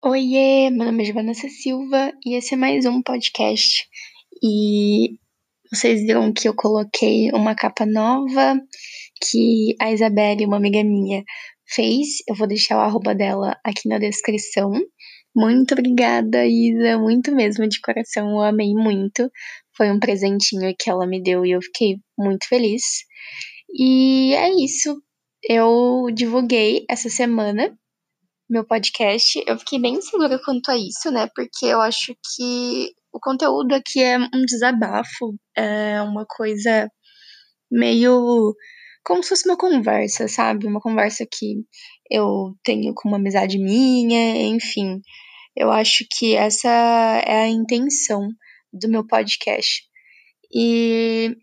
Oiê, meu nome é Vanessa Silva e esse é mais um podcast. E vocês viram que eu coloquei uma capa nova que a Isabelle, uma amiga minha, fez. Eu vou deixar o arroba dela aqui na descrição. Muito obrigada, Isa, muito mesmo, de coração, eu amei muito. Foi um presentinho que ela me deu e eu fiquei muito feliz. E é isso. Eu divulguei essa semana meu podcast. Eu fiquei bem segura quanto a isso, né? Porque eu acho que o conteúdo aqui é um desabafo, é uma coisa meio como se fosse uma conversa, sabe? Uma conversa que eu tenho com uma amizade minha, enfim. Eu acho que essa é a intenção do meu podcast. E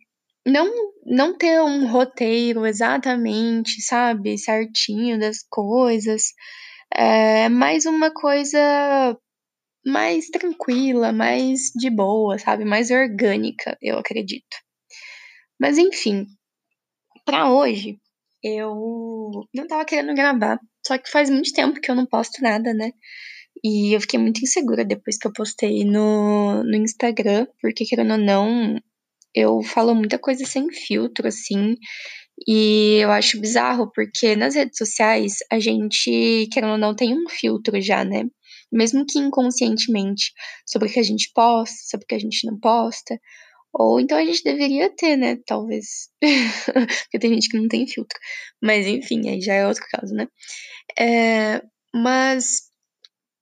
não não ter um roteiro exatamente, sabe, certinho das coisas, é mais uma coisa mais tranquila, mais de boa, sabe? Mais orgânica, eu acredito. Mas enfim, para hoje eu não tava querendo gravar, só que faz muito tempo que eu não posto nada, né? E eu fiquei muito insegura depois que eu postei no, no Instagram, porque querendo ou não, eu falo muita coisa sem filtro, assim, e eu acho bizarro, porque nas redes sociais a gente, querendo ou não, tem um filtro já, né? Mesmo que inconscientemente, sobre o que a gente posta, sobre o que a gente não posta. Ou então a gente deveria ter, né? Talvez. porque tem gente que não tem filtro. Mas enfim, aí já é outro caso, né? É, mas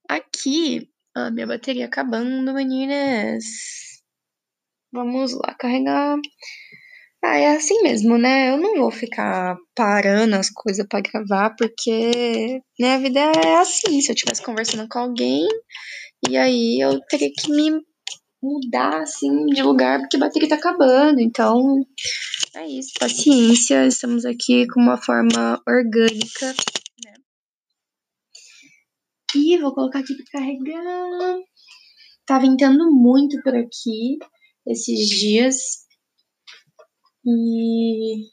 aqui, a minha bateria acabando, meninas. Vamos lá carregar. Ah, é assim mesmo, né? Eu não vou ficar parando as coisas para gravar, porque né, a vida é assim. Se eu estivesse conversando com alguém, e aí eu teria que me mudar assim de lugar porque a bateria tá acabando. Então, é isso. Paciência. Estamos aqui com uma forma orgânica, né? E vou colocar aqui para carregar. Tá ventando muito por aqui esses dias. E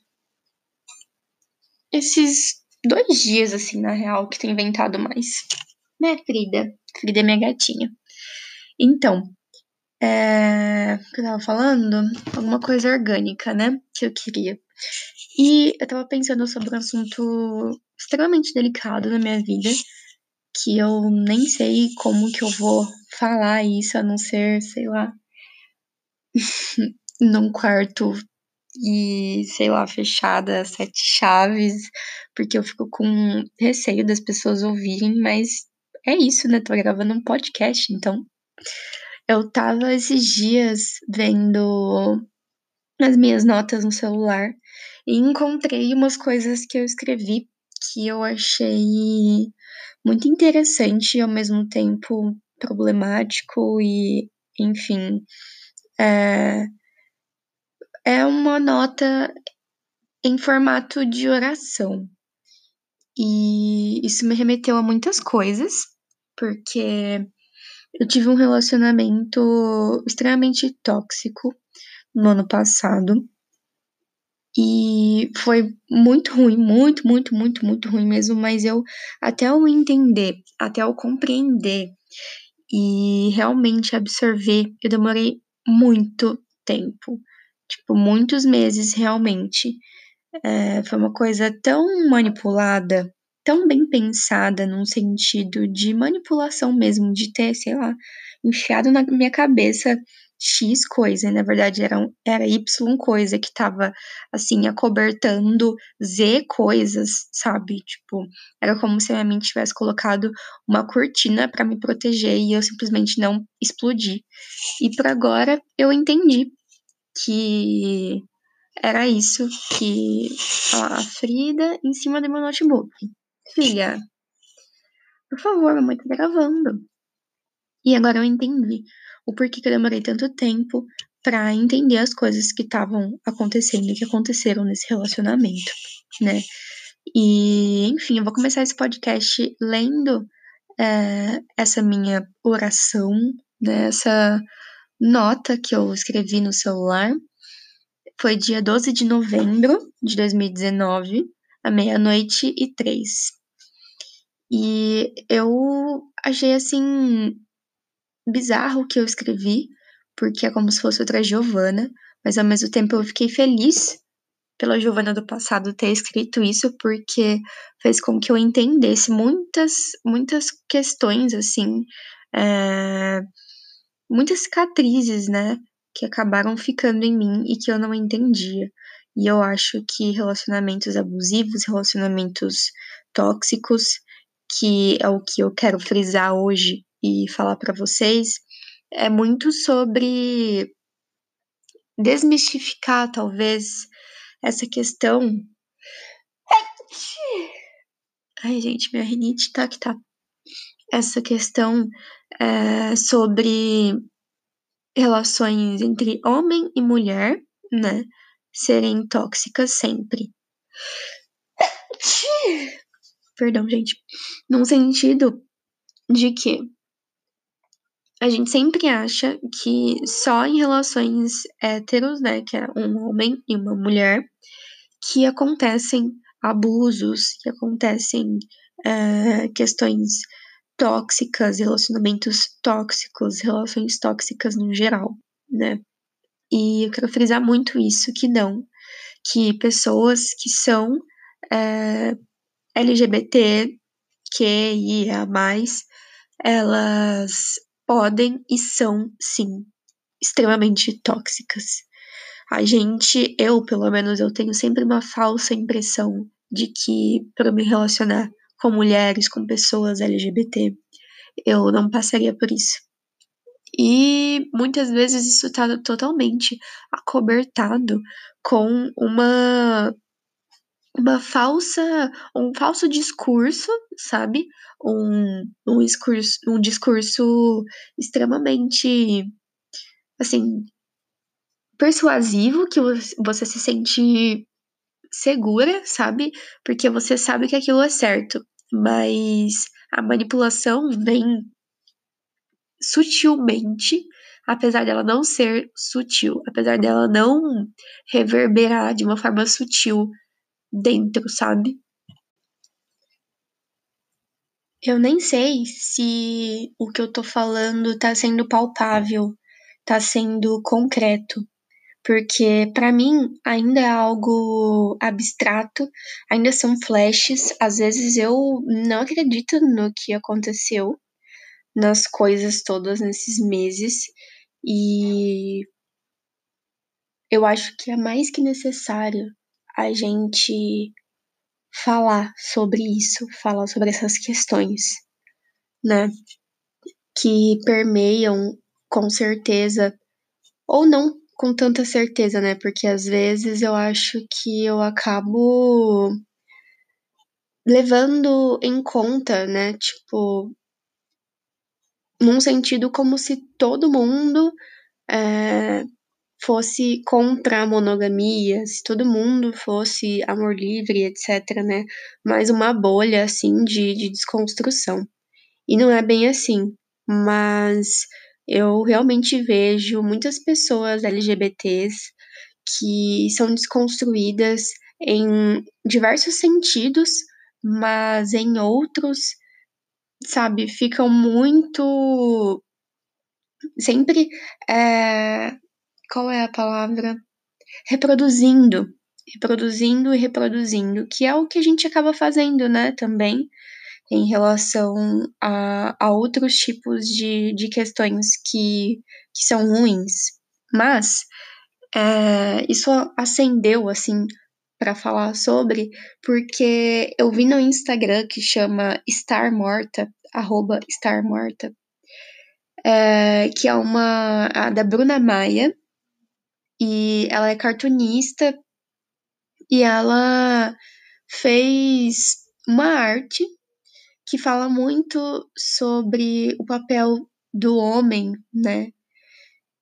esses dois dias, assim, na real, que tem ventado mais. Né, Frida? Frida é minha gatinha. Então, é... que eu tava falando? Alguma coisa orgânica, né? Que eu queria. E eu tava pensando sobre um assunto extremamente delicado na minha vida, que eu nem sei como que eu vou falar isso, a não ser, sei lá, num quarto e, sei lá, fechada, sete chaves, porque eu fico com receio das pessoas ouvirem, mas é isso, né? Tô gravando um podcast, então. Eu tava esses dias vendo as minhas notas no celular e encontrei umas coisas que eu escrevi que eu achei muito interessante e ao mesmo tempo problemático e, enfim, é, é uma nota em formato de oração. E isso me remeteu a muitas coisas, porque eu tive um relacionamento extremamente tóxico no ano passado. E foi muito ruim, muito, muito, muito, muito ruim mesmo, mas eu, até eu entender, até eu compreender e realmente absorver, eu demorei muito tempo tipo, muitos meses realmente. É, foi uma coisa tão manipulada, tão bem pensada, num sentido de manipulação mesmo, de ter, sei lá, enfiado na minha cabeça X coisa, na verdade era, era Y coisa que tava, assim, acobertando Z coisas, sabe? Tipo, era como se a minha mente tivesse colocado uma cortina para me proteger e eu simplesmente não explodi. E por agora eu entendi que era isso que a Frida em cima do meu notebook. Filha, por favor, mamãe tá gravando. E agora eu entendi o porquê que eu demorei tanto tempo para entender as coisas que estavam acontecendo e que aconteceram nesse relacionamento, né? E, enfim, eu vou começar esse podcast lendo é, essa minha oração, né, essa nota que eu escrevi no celular. Foi dia 12 de novembro de 2019, à meia-noite e três. E eu achei assim bizarro o que eu escrevi, porque é como se fosse outra Giovana, mas ao mesmo tempo eu fiquei feliz pela Giovana do passado ter escrito isso, porque fez com que eu entendesse muitas, muitas questões, assim, é, muitas cicatrizes, né, que acabaram ficando em mim e que eu não entendia. E eu acho que relacionamentos abusivos, relacionamentos tóxicos, que é o que eu quero frisar hoje e falar para vocês, é muito sobre desmistificar, talvez, essa questão. Ai, gente, minha rinite tá que tá. Essa questão é, sobre relações entre homem e mulher, né? Serem tóxicas sempre. Perdão, gente. Num sentido de que a gente sempre acha que só em relações héteros, né, que é um homem e uma mulher, que acontecem abusos, que acontecem é, questões tóxicas, relacionamentos tóxicos, relações tóxicas no geral, né? E eu quero frisar muito isso, que não, que pessoas que são é, LGBT, QIA+, elas podem e são, sim, extremamente tóxicas. A gente, eu pelo menos, eu tenho sempre uma falsa impressão de que para me relacionar com mulheres, com pessoas LGBT, eu não passaria por isso. E muitas vezes isso está totalmente acobertado com uma uma falsa um falso discurso, sabe? Um, um discurso um discurso extremamente assim persuasivo que você se sente segura, sabe? Porque você sabe que aquilo é certo. Mas a manipulação vem sutilmente, apesar dela não ser sutil, apesar dela não reverberar de uma forma sutil dentro, sabe? Eu nem sei se o que eu tô falando tá sendo palpável, tá sendo concreto porque para mim ainda é algo abstrato, ainda são flashes. Às vezes eu não acredito no que aconteceu, nas coisas todas nesses meses, e eu acho que é mais que necessário a gente falar sobre isso, falar sobre essas questões, né? Que permeiam com certeza, ou não com tanta certeza, né? Porque às vezes eu acho que eu acabo levando em conta, né? Tipo, num sentido como se todo mundo é, fosse contra a monogamia, se todo mundo fosse amor livre, etc, né? Mais uma bolha, assim, de, de desconstrução. E não é bem assim, mas eu realmente vejo muitas pessoas LGBTs que são desconstruídas em diversos sentidos, mas em outros, sabe, ficam muito. Sempre. É... Qual é a palavra? Reproduzindo. Reproduzindo e reproduzindo, que é o que a gente acaba fazendo, né, também em relação a, a outros tipos de, de questões que, que são ruins. Mas é, isso acendeu, assim, para falar sobre, porque eu vi no Instagram que chama Star Morta, arroba Morta, é, que é uma a da Bruna Maia, e ela é cartunista, e ela fez uma arte que fala muito sobre o papel do homem, né?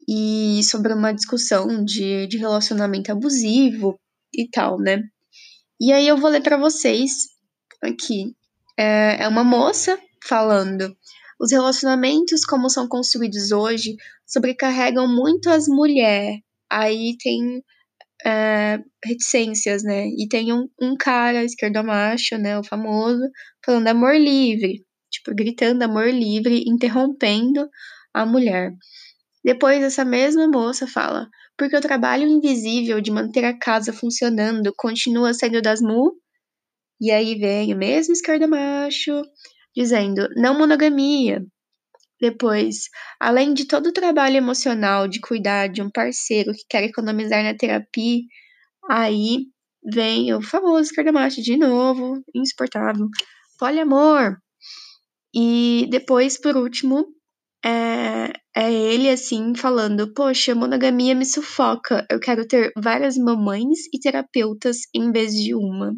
E sobre uma discussão de, de relacionamento abusivo e tal, né? E aí eu vou ler para vocês aqui. É, é uma moça falando. Os relacionamentos, como são construídos hoje, sobrecarregam muito as mulheres. Aí tem é, reticências, né? E tem um, um cara, esquerdo macho, né? O famoso, falando amor livre. tipo, gritando amor livre, interrompendo a mulher. Depois, essa mesma moça fala: porque o trabalho invisível de manter a casa funcionando continua sendo das mu. E aí vem o mesmo esquerda macho dizendo: não monogamia. Depois, além de todo o trabalho emocional de cuidar de um parceiro que quer economizar na terapia, aí vem o famoso macho de novo, insuportável. Poliamor. E depois, por último, é, é ele assim falando: Poxa, monogamia me sufoca. Eu quero ter várias mamães e terapeutas em vez de uma.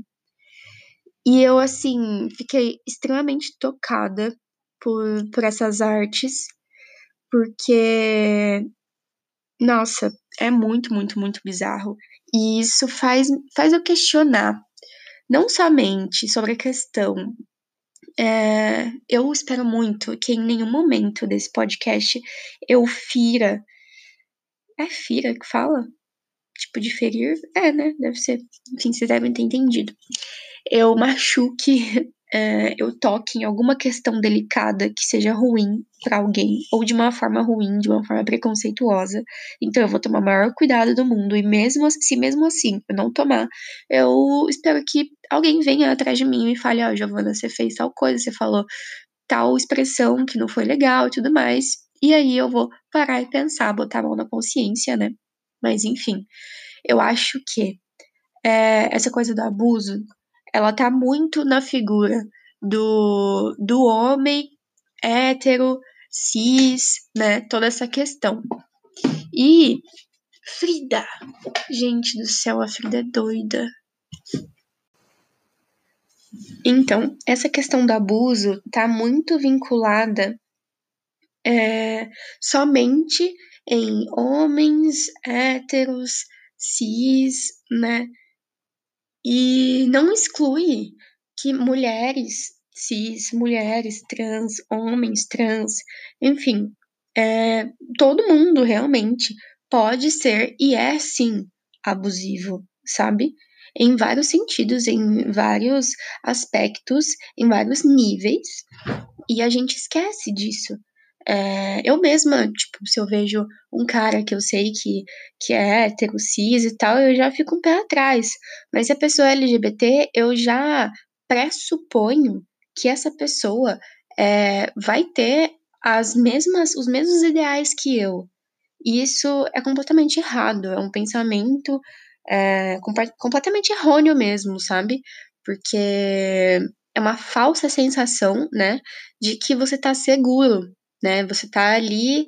E eu, assim, fiquei extremamente tocada por, por essas artes, porque, nossa, é muito, muito, muito bizarro. E isso faz, faz eu questionar, não somente sobre a questão é, eu espero muito que em nenhum momento desse podcast eu fira. É fira que fala? Tipo de ferir? É, né? Deve ser. Enfim, vocês devem ter entendido. Eu machuque é, eu toque em alguma questão delicada que seja ruim para alguém, ou de uma forma ruim, de uma forma preconceituosa. Então eu vou tomar o maior cuidado do mundo. E mesmo se mesmo assim eu não tomar, eu espero que alguém venha atrás de mim e fale: Ó, oh, Giovana, você fez tal coisa, você falou tal expressão que não foi legal e tudo mais. E aí eu vou parar e pensar, botar a mão na consciência, né? Mas enfim, eu acho que é, essa coisa do abuso ela tá muito na figura do, do homem hétero, cis, né? Toda essa questão. E Frida, gente do céu, a Frida é doida. Então, essa questão do abuso tá muito vinculada é, somente em homens héteros, cis, né? E não exclui que mulheres cis, mulheres trans, homens trans, enfim, é, todo mundo realmente pode ser e é sim abusivo, sabe? Em vários sentidos, em vários aspectos, em vários níveis, e a gente esquece disso. É, eu mesma, tipo, se eu vejo um cara que eu sei que, que é hétero, cis e tal, eu já fico um pé atrás. Mas se a pessoa é LGBT, eu já pressuponho que essa pessoa é, vai ter as mesmas, os mesmos ideais que eu. E isso é completamente errado, é um pensamento é, completamente errôneo mesmo, sabe? Porque é uma falsa sensação, né, de que você tá seguro né? Você tá ali,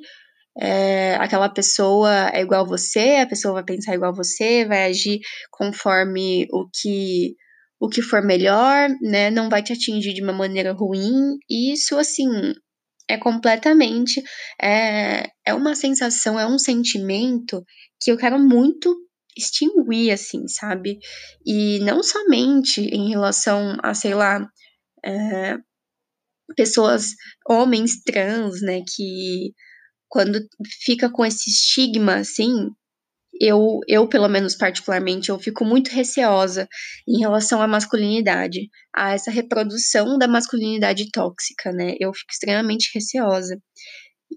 é, aquela pessoa é igual você, a pessoa vai pensar igual você, vai agir conforme o que o que for melhor, né? Não vai te atingir de uma maneira ruim. Isso, assim, é completamente é, é uma sensação, é um sentimento que eu quero muito extinguir, assim, sabe? E não somente em relação a, sei lá, é, pessoas, homens trans, né, que quando fica com esse estigma, assim, eu, eu, pelo menos particularmente, eu fico muito receosa em relação à masculinidade, a essa reprodução da masculinidade tóxica, né? Eu fico extremamente receosa.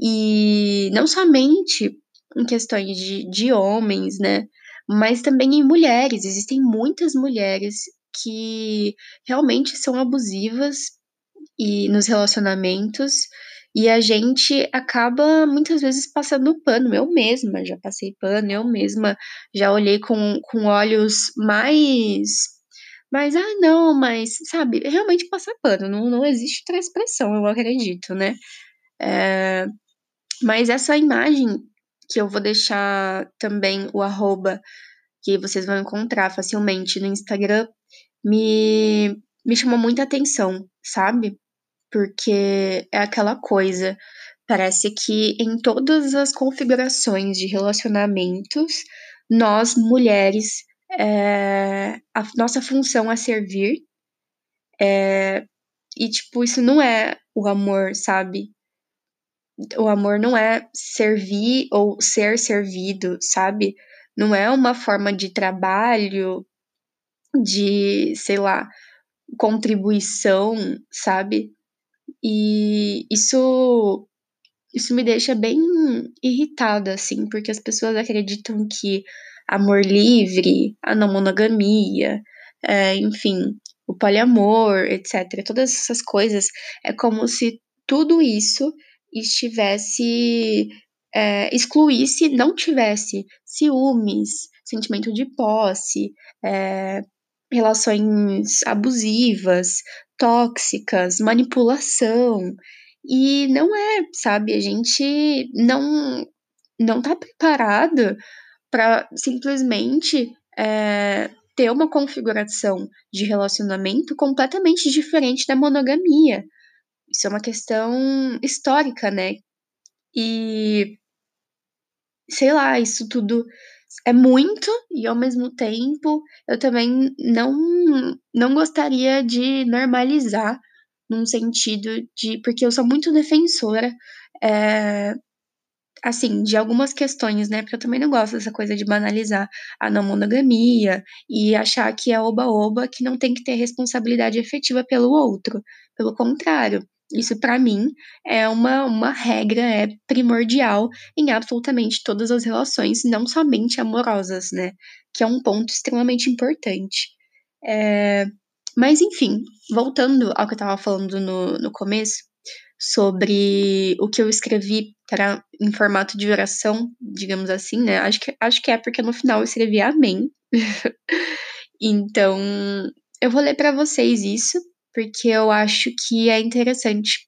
E não somente em questões de, de homens, né? Mas também em mulheres. Existem muitas mulheres que realmente são abusivas e nos relacionamentos e a gente acaba muitas vezes passando pano. Eu mesma já passei pano, eu mesma já olhei com, com olhos mais. Mas, ah, não, mas, sabe, realmente passar pano. Não, não existe outra expressão, eu acredito, né? É, mas essa imagem que eu vou deixar também o arroba que vocês vão encontrar facilmente no Instagram me, me chamou muita atenção, sabe? Porque é aquela coisa. Parece que em todas as configurações de relacionamentos, nós mulheres, é, a nossa função é servir. É, e, tipo, isso não é o amor, sabe? O amor não é servir ou ser servido, sabe? Não é uma forma de trabalho, de, sei lá, contribuição, sabe? E isso isso me deixa bem irritada, assim, porque as pessoas acreditam que amor livre, a não monogamia, é, enfim, o poliamor, etc., todas essas coisas, é como se tudo isso estivesse. É, excluísse, não tivesse ciúmes, sentimento de posse, é, relações abusivas, tóxicas, manipulação. E não é, sabe? A gente não não tá preparado para simplesmente é, ter uma configuração de relacionamento completamente diferente da monogamia. Isso é uma questão histórica, né? E sei lá, isso tudo é muito e ao mesmo tempo eu também não não gostaria de normalizar num sentido de porque eu sou muito defensora é, assim, de algumas questões, né? Porque eu também não gosto dessa coisa de banalizar a não monogamia e achar que é oba-oba, que não tem que ter responsabilidade efetiva pelo outro. Pelo contrário, isso para mim é uma, uma regra, é primordial em absolutamente todas as relações, não somente amorosas, né? Que é um ponto extremamente importante. É... Mas enfim, voltando ao que eu tava falando no, no começo, sobre o que eu escrevi, era em formato de oração, digamos assim, né? Acho que, acho que é porque no final eu escrevi Amém. então, eu vou ler para vocês isso, porque eu acho que é interessante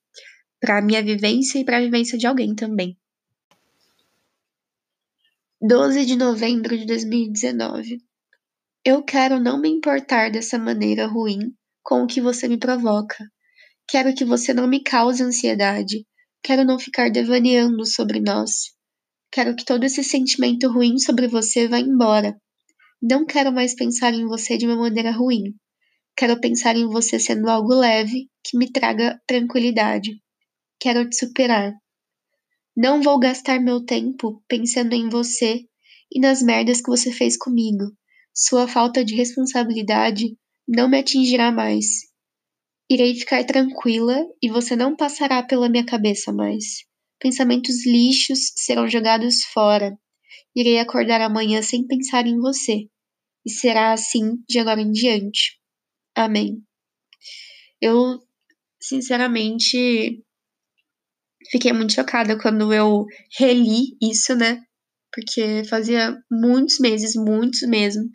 para minha vivência e para a vivência de alguém também. 12 de novembro de 2019. Eu quero não me importar dessa maneira ruim com o que você me provoca. Quero que você não me cause ansiedade. Quero não ficar devaneando sobre nós. Quero que todo esse sentimento ruim sobre você vá embora. Não quero mais pensar em você de uma maneira ruim. Quero pensar em você sendo algo leve que me traga tranquilidade. Quero te superar. Não vou gastar meu tempo pensando em você e nas merdas que você fez comigo. Sua falta de responsabilidade não me atingirá mais. Irei ficar tranquila e você não passará pela minha cabeça mais. Pensamentos lixos serão jogados fora. Irei acordar amanhã sem pensar em você. E será assim de agora em diante. Amém. Eu, sinceramente, fiquei muito chocada quando eu reli isso, né? Porque fazia muitos meses, muitos mesmo,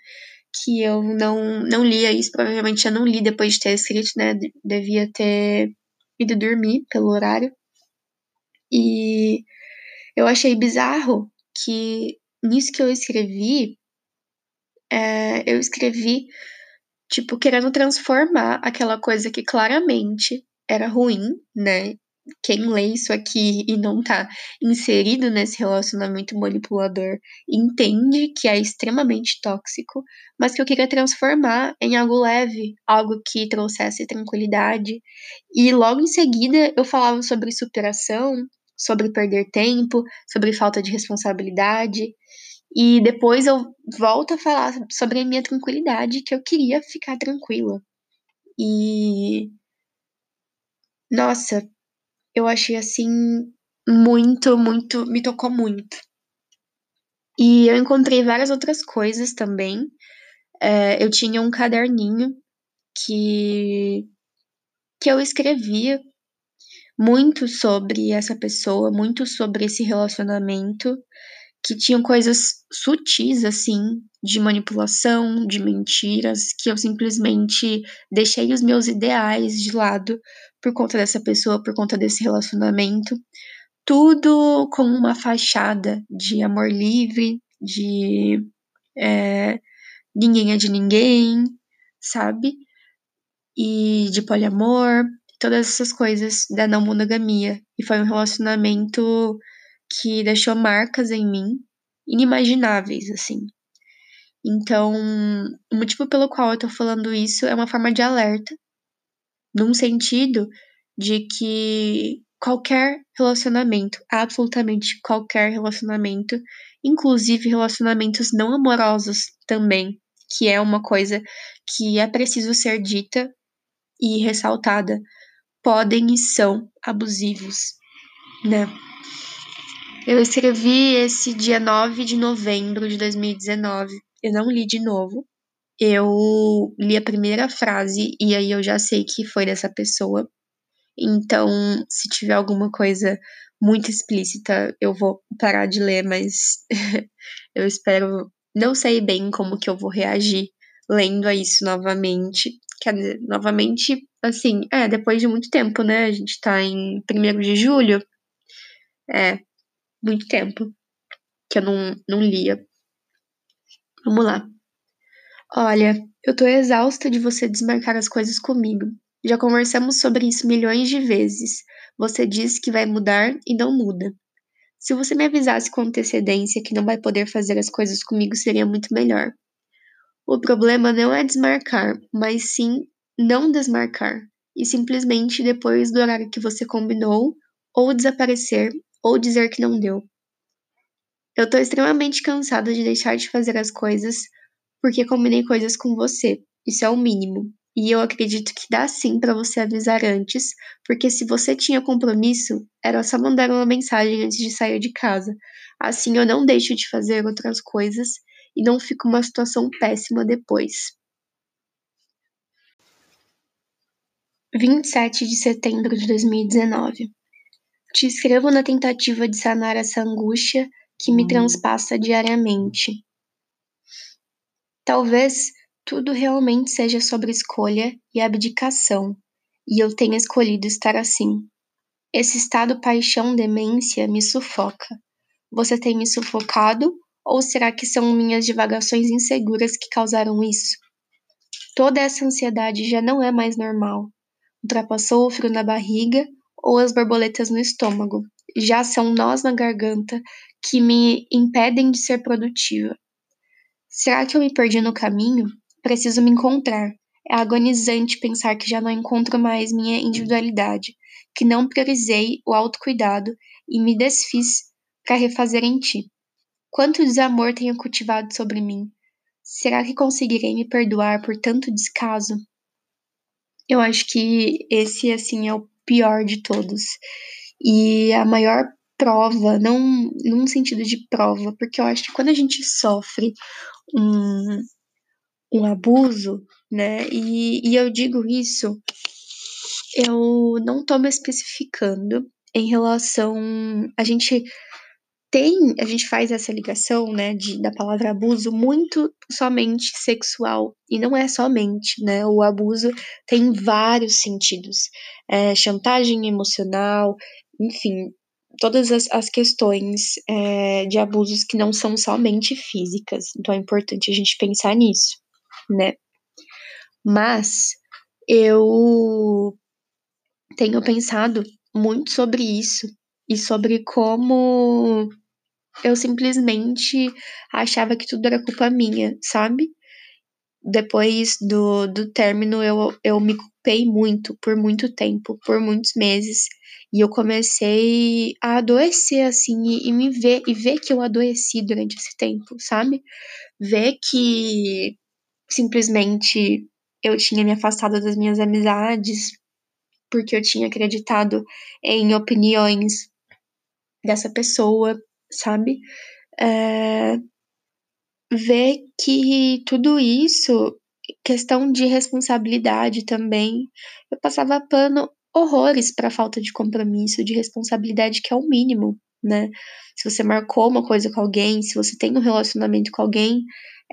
que eu não, não lia isso, provavelmente eu não li depois de ter escrito, né? Devia ter ido dormir pelo horário. E eu achei bizarro que nisso que eu escrevi, é, eu escrevi, tipo, querendo transformar aquela coisa que claramente era ruim, né? quem lê isso aqui e não tá inserido nesse relacionamento manipulador entende que é extremamente tóxico, mas que eu queria transformar em algo leve, algo que trouxesse tranquilidade. E logo em seguida eu falava sobre superação, sobre perder tempo, sobre falta de responsabilidade. E depois eu volto a falar sobre a minha tranquilidade, que eu queria ficar tranquila. E. Nossa, eu achei assim muito, muito, me tocou muito. E eu encontrei várias outras coisas também. É, eu tinha um caderninho que que eu escrevia muito sobre essa pessoa, muito sobre esse relacionamento, que tinham coisas sutis assim, de manipulação, de mentiras, que eu simplesmente deixei os meus ideais de lado por conta dessa pessoa, por conta desse relacionamento. Tudo com uma fachada de amor livre, de é, ninguém é de ninguém, sabe? E de poliamor, todas essas coisas da não monogamia. E foi um relacionamento que deixou marcas em mim inimagináveis, assim. Então, o motivo pelo qual eu tô falando isso é uma forma de alerta num sentido de que qualquer relacionamento, absolutamente qualquer relacionamento, inclusive relacionamentos não amorosos também, que é uma coisa que é preciso ser dita e ressaltada, podem e são abusivos, né? Eu escrevi esse dia 9 de novembro de 2019. Eu não li de novo. Eu li a primeira frase e aí eu já sei que foi dessa pessoa. Então, se tiver alguma coisa muito explícita, eu vou parar de ler, mas eu espero. Não sei bem como que eu vou reagir lendo a isso novamente. Quer dizer, novamente, assim, é, depois de muito tempo, né? A gente tá em 1 de julho. É, muito tempo que eu não, não lia. Vamos lá. Olha, eu tô exausta de você desmarcar as coisas comigo. Já conversamos sobre isso milhões de vezes. Você diz que vai mudar e não muda. Se você me avisasse com antecedência que não vai poder fazer as coisas comigo, seria muito melhor. O problema não é desmarcar, mas sim não desmarcar. E simplesmente depois do horário que você combinou, ou desaparecer, ou dizer que não deu. Eu tô extremamente cansada de deixar de fazer as coisas porque combinei coisas com você. Isso é o mínimo. E eu acredito que dá sim para você avisar antes, porque se você tinha compromisso, era só mandar uma mensagem antes de sair de casa. Assim eu não deixo de fazer outras coisas e não fico uma situação péssima depois. 27 de setembro de 2019. Te escrevo na tentativa de sanar essa angústia que me transpassa diariamente. Talvez tudo realmente seja sobre escolha e abdicação, e eu tenha escolhido estar assim. Esse estado paixão-demência me sufoca. Você tem me sufocado ou será que são minhas divagações inseguras que causaram isso? Toda essa ansiedade já não é mais normal. Ultrapassou o frio na barriga ou as borboletas no estômago. Já são nós na garganta que me impedem de ser produtiva. Será que eu me perdi no caminho? Preciso me encontrar. É agonizante pensar que já não encontro mais minha individualidade, que não priorizei o autocuidado e me desfiz para refazer em ti. Quanto desamor tenho cultivado sobre mim? Será que conseguirei me perdoar por tanto descaso? Eu acho que esse assim é o pior de todos. E a maior prova, não num sentido de prova, porque eu acho que quando a gente sofre um, um abuso, né? E, e eu digo isso, eu não estou me especificando em relação. A gente tem, a gente faz essa ligação, né, de, da palavra abuso muito somente sexual, e não é somente, né, o abuso tem vários sentidos, é, chantagem emocional, enfim, todas as, as questões é, de abusos que não são somente físicas, então é importante a gente pensar nisso, né, mas eu tenho pensado muito sobre isso, e sobre como eu simplesmente achava que tudo era culpa minha, sabe? Depois do, do término, eu, eu me culpei muito, por muito tempo, por muitos meses. E eu comecei a adoecer, assim, e, e me ver, e ver que eu adoeci durante esse tempo, sabe? Ver que simplesmente eu tinha me afastado das minhas amizades, porque eu tinha acreditado em opiniões dessa pessoa, sabe? É, ver que tudo isso, questão de responsabilidade também, eu passava pano horrores para falta de compromisso, de responsabilidade, que é o mínimo, né? Se você marcou uma coisa com alguém, se você tem um relacionamento com alguém,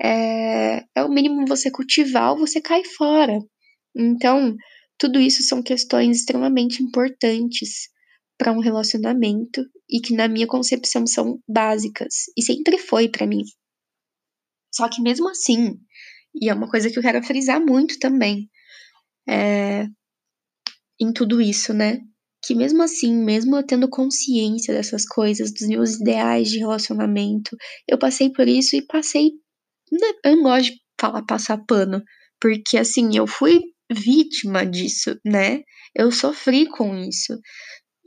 é, é o mínimo você cultivar ou você cai fora. Então, tudo isso são questões extremamente importantes para um relacionamento e que na minha concepção são básicas e sempre foi para mim. Só que mesmo assim, e é uma coisa que eu quero frisar muito também, é, em tudo isso, né? Que mesmo assim, mesmo eu tendo consciência dessas coisas, dos meus ideais de relacionamento, eu passei por isso e passei. Né, eu não gosto de falar passar pano, porque assim, eu fui vítima disso, né? Eu sofri com isso.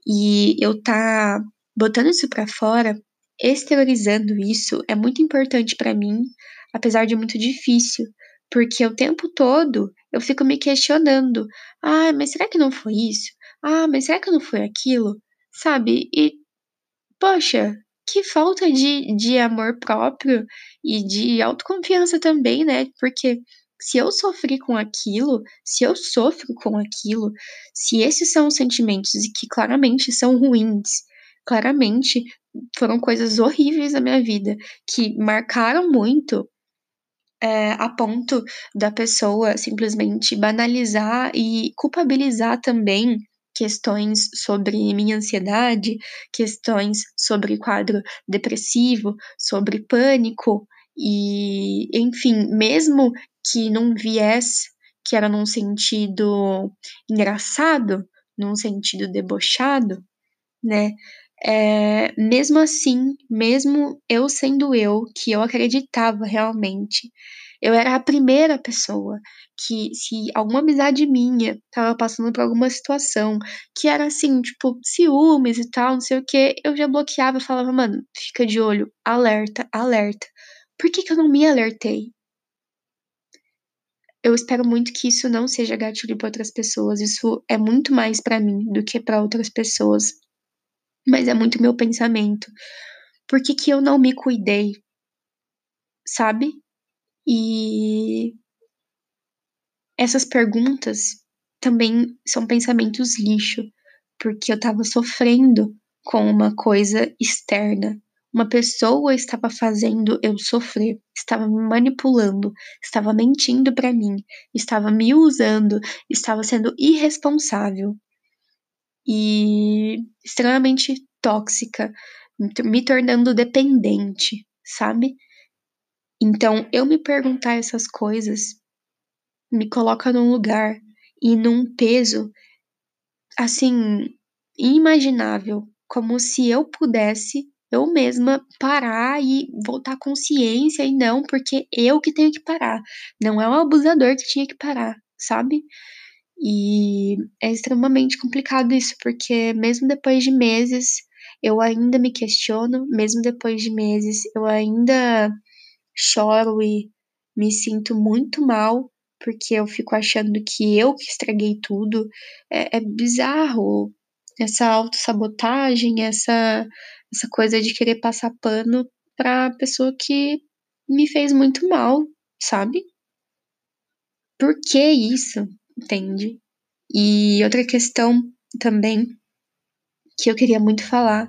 E eu tá botando isso para fora, exteriorizando isso, é muito importante para mim, apesar de muito difícil, porque o tempo todo eu fico me questionando: ah, mas será que não foi isso? Ah, mas será que não foi aquilo? Sabe? E, poxa, que falta de, de amor próprio e de autoconfiança também, né? Porque se eu sofri com aquilo, se eu sofro com aquilo, se esses são os sentimentos que claramente são ruins, claramente foram coisas horríveis na minha vida, que marcaram muito é, a ponto da pessoa simplesmente banalizar e culpabilizar também questões sobre minha ansiedade, questões sobre quadro depressivo, sobre pânico e, enfim, mesmo que num viés que era num sentido engraçado, num sentido debochado, né? É, mesmo assim, mesmo eu sendo eu, que eu acreditava realmente, eu era a primeira pessoa que, se alguma amizade minha tava passando por alguma situação que era assim, tipo, ciúmes e tal, não sei o que, eu já bloqueava e falava, mano, fica de olho, alerta, alerta. Por que, que eu não me alertei? Eu espero muito que isso não seja gatilho para outras pessoas. Isso é muito mais para mim do que para outras pessoas mas é muito meu pensamento. Por que, que eu não me cuidei? Sabe? E essas perguntas também são pensamentos lixo, porque eu tava sofrendo com uma coisa externa. Uma pessoa estava fazendo eu sofrer, estava me manipulando, estava mentindo para mim, estava me usando, estava sendo irresponsável e extremamente tóxica, me tornando dependente, sabe? Então, eu me perguntar essas coisas me coloca num lugar e num peso assim inimaginável, como se eu pudesse eu mesma parar e voltar à consciência e não porque eu que tenho que parar, não é o abusador que tinha que parar, sabe? E é extremamente complicado isso, porque mesmo depois de meses, eu ainda me questiono, mesmo depois de meses, eu ainda choro e me sinto muito mal, porque eu fico achando que eu que estraguei tudo. É, é bizarro essa autossabotagem, essa, essa coisa de querer passar pano pra pessoa que me fez muito mal, sabe? Por que isso? Entende? E outra questão também que eu queria muito falar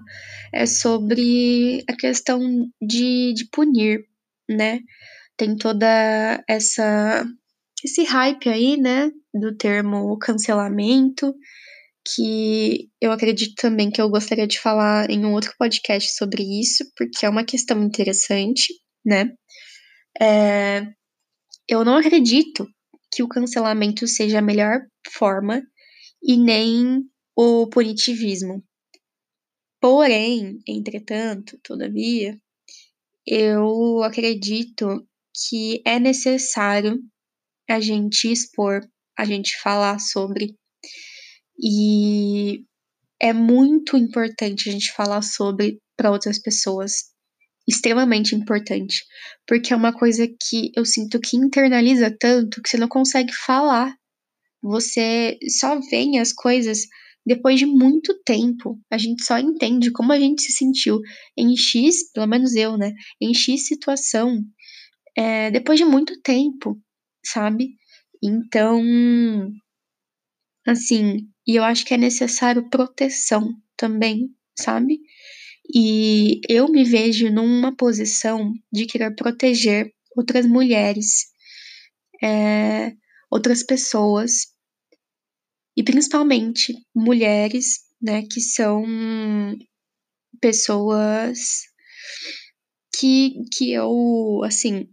é sobre a questão de, de punir, né? Tem toda essa esse hype aí, né, do termo cancelamento, que eu acredito também que eu gostaria de falar em um outro podcast sobre isso, porque é uma questão interessante, né? É, eu não acredito que o cancelamento seja a melhor forma e nem o punitivismo. Porém, entretanto, todavia, eu acredito que é necessário a gente expor, a gente falar sobre. E é muito importante a gente falar sobre para outras pessoas extremamente importante, porque é uma coisa que eu sinto que internaliza tanto que você não consegue falar. Você só vê as coisas depois de muito tempo. A gente só entende como a gente se sentiu em X, pelo menos eu, né? Em X situação, é, depois de muito tempo, sabe? Então, assim, e eu acho que é necessário proteção também, sabe? E eu me vejo numa posição de querer proteger outras mulheres, é, outras pessoas, e principalmente mulheres, né, que são pessoas que, que eu, assim,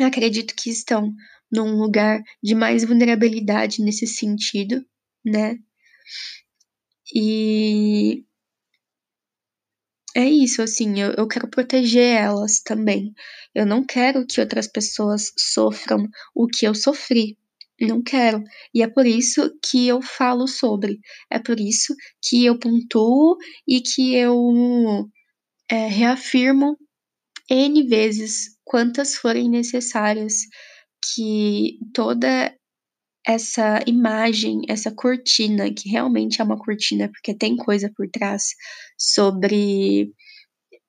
acredito que estão num lugar de mais vulnerabilidade nesse sentido, né? E é isso, assim, eu, eu quero proteger elas também. Eu não quero que outras pessoas sofram o que eu sofri. Não quero. E é por isso que eu falo sobre. É por isso que eu pontuo e que eu é, reafirmo N vezes, quantas forem necessárias, que toda essa imagem, essa cortina, que realmente é uma cortina, porque tem coisa por trás, sobre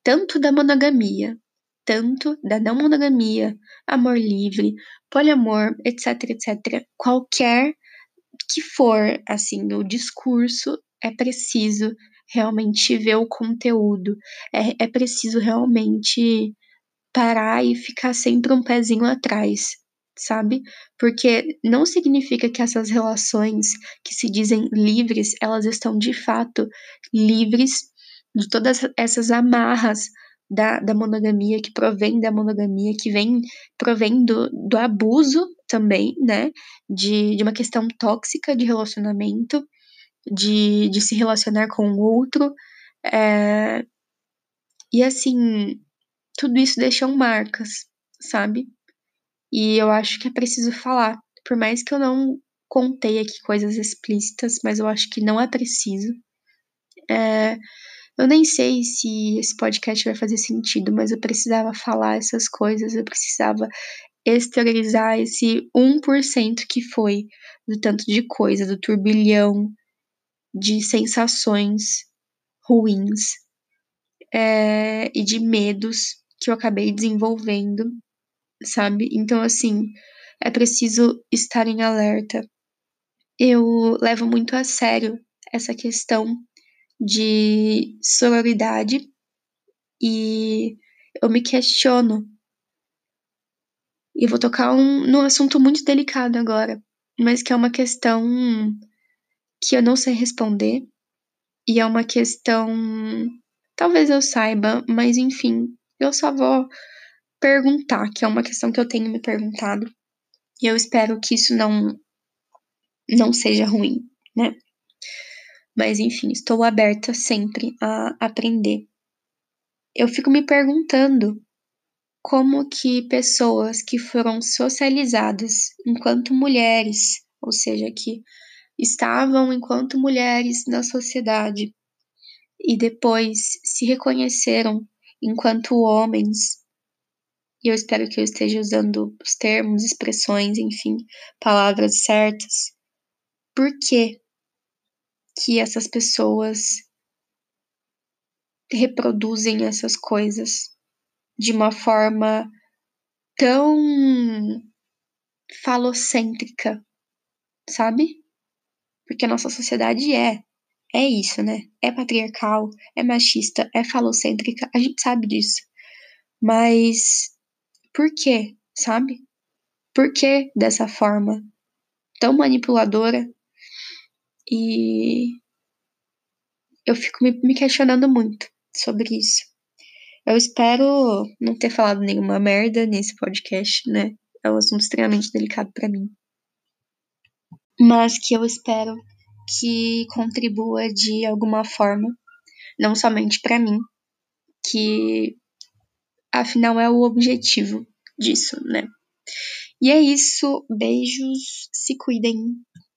tanto da monogamia, tanto da não monogamia, amor livre, poliamor, etc, etc. Qualquer que for, assim, o discurso, é preciso realmente ver o conteúdo, é, é preciso realmente parar e ficar sempre um pezinho atrás, sabe? Porque não significa que essas relações que se dizem livres, elas estão de fato livres de todas essas amarras da, da monogamia, que provém da monogamia, que vem, provém do, do abuso também, né? De, de uma questão tóxica de relacionamento, de, de se relacionar com o outro. É... E assim, tudo isso deixam marcas, sabe? E eu acho que é preciso falar. Por mais que eu não contei aqui coisas explícitas, mas eu acho que não é preciso. É, eu nem sei se esse podcast vai fazer sentido, mas eu precisava falar essas coisas, eu precisava exteriorizar esse 1% que foi do tanto de coisa, do turbilhão de sensações ruins é, e de medos que eu acabei desenvolvendo, sabe? Então, assim, é preciso estar em alerta. Eu levo muito a sério essa questão de sororidade e eu me questiono. E vou tocar um, num assunto muito delicado agora, mas que é uma questão que eu não sei responder e é uma questão talvez eu saiba, mas enfim, eu só vou perguntar, que é uma questão que eu tenho me perguntado. E eu espero que isso não não seja ruim, né? Mas enfim, estou aberta sempre a aprender. Eu fico me perguntando como que pessoas que foram socializadas enquanto mulheres, ou seja, que estavam enquanto mulheres na sociedade e depois se reconheceram enquanto homens, e eu espero que eu esteja usando os termos, expressões, enfim, palavras certas, por que que essas pessoas reproduzem essas coisas de uma forma tão falocêntrica, sabe? Porque a nossa sociedade é é isso, né? É patriarcal, é machista, é falocêntrica, a gente sabe disso. Mas por quê, sabe? Por que dessa forma tão manipuladora e eu fico me, me questionando muito sobre isso. Eu espero não ter falado nenhuma merda nesse podcast, né? É um assunto extremamente delicado para mim. Mas que eu espero que contribua de alguma forma, não somente para mim, que afinal é o objetivo disso, né? E é isso, beijos, se cuidem.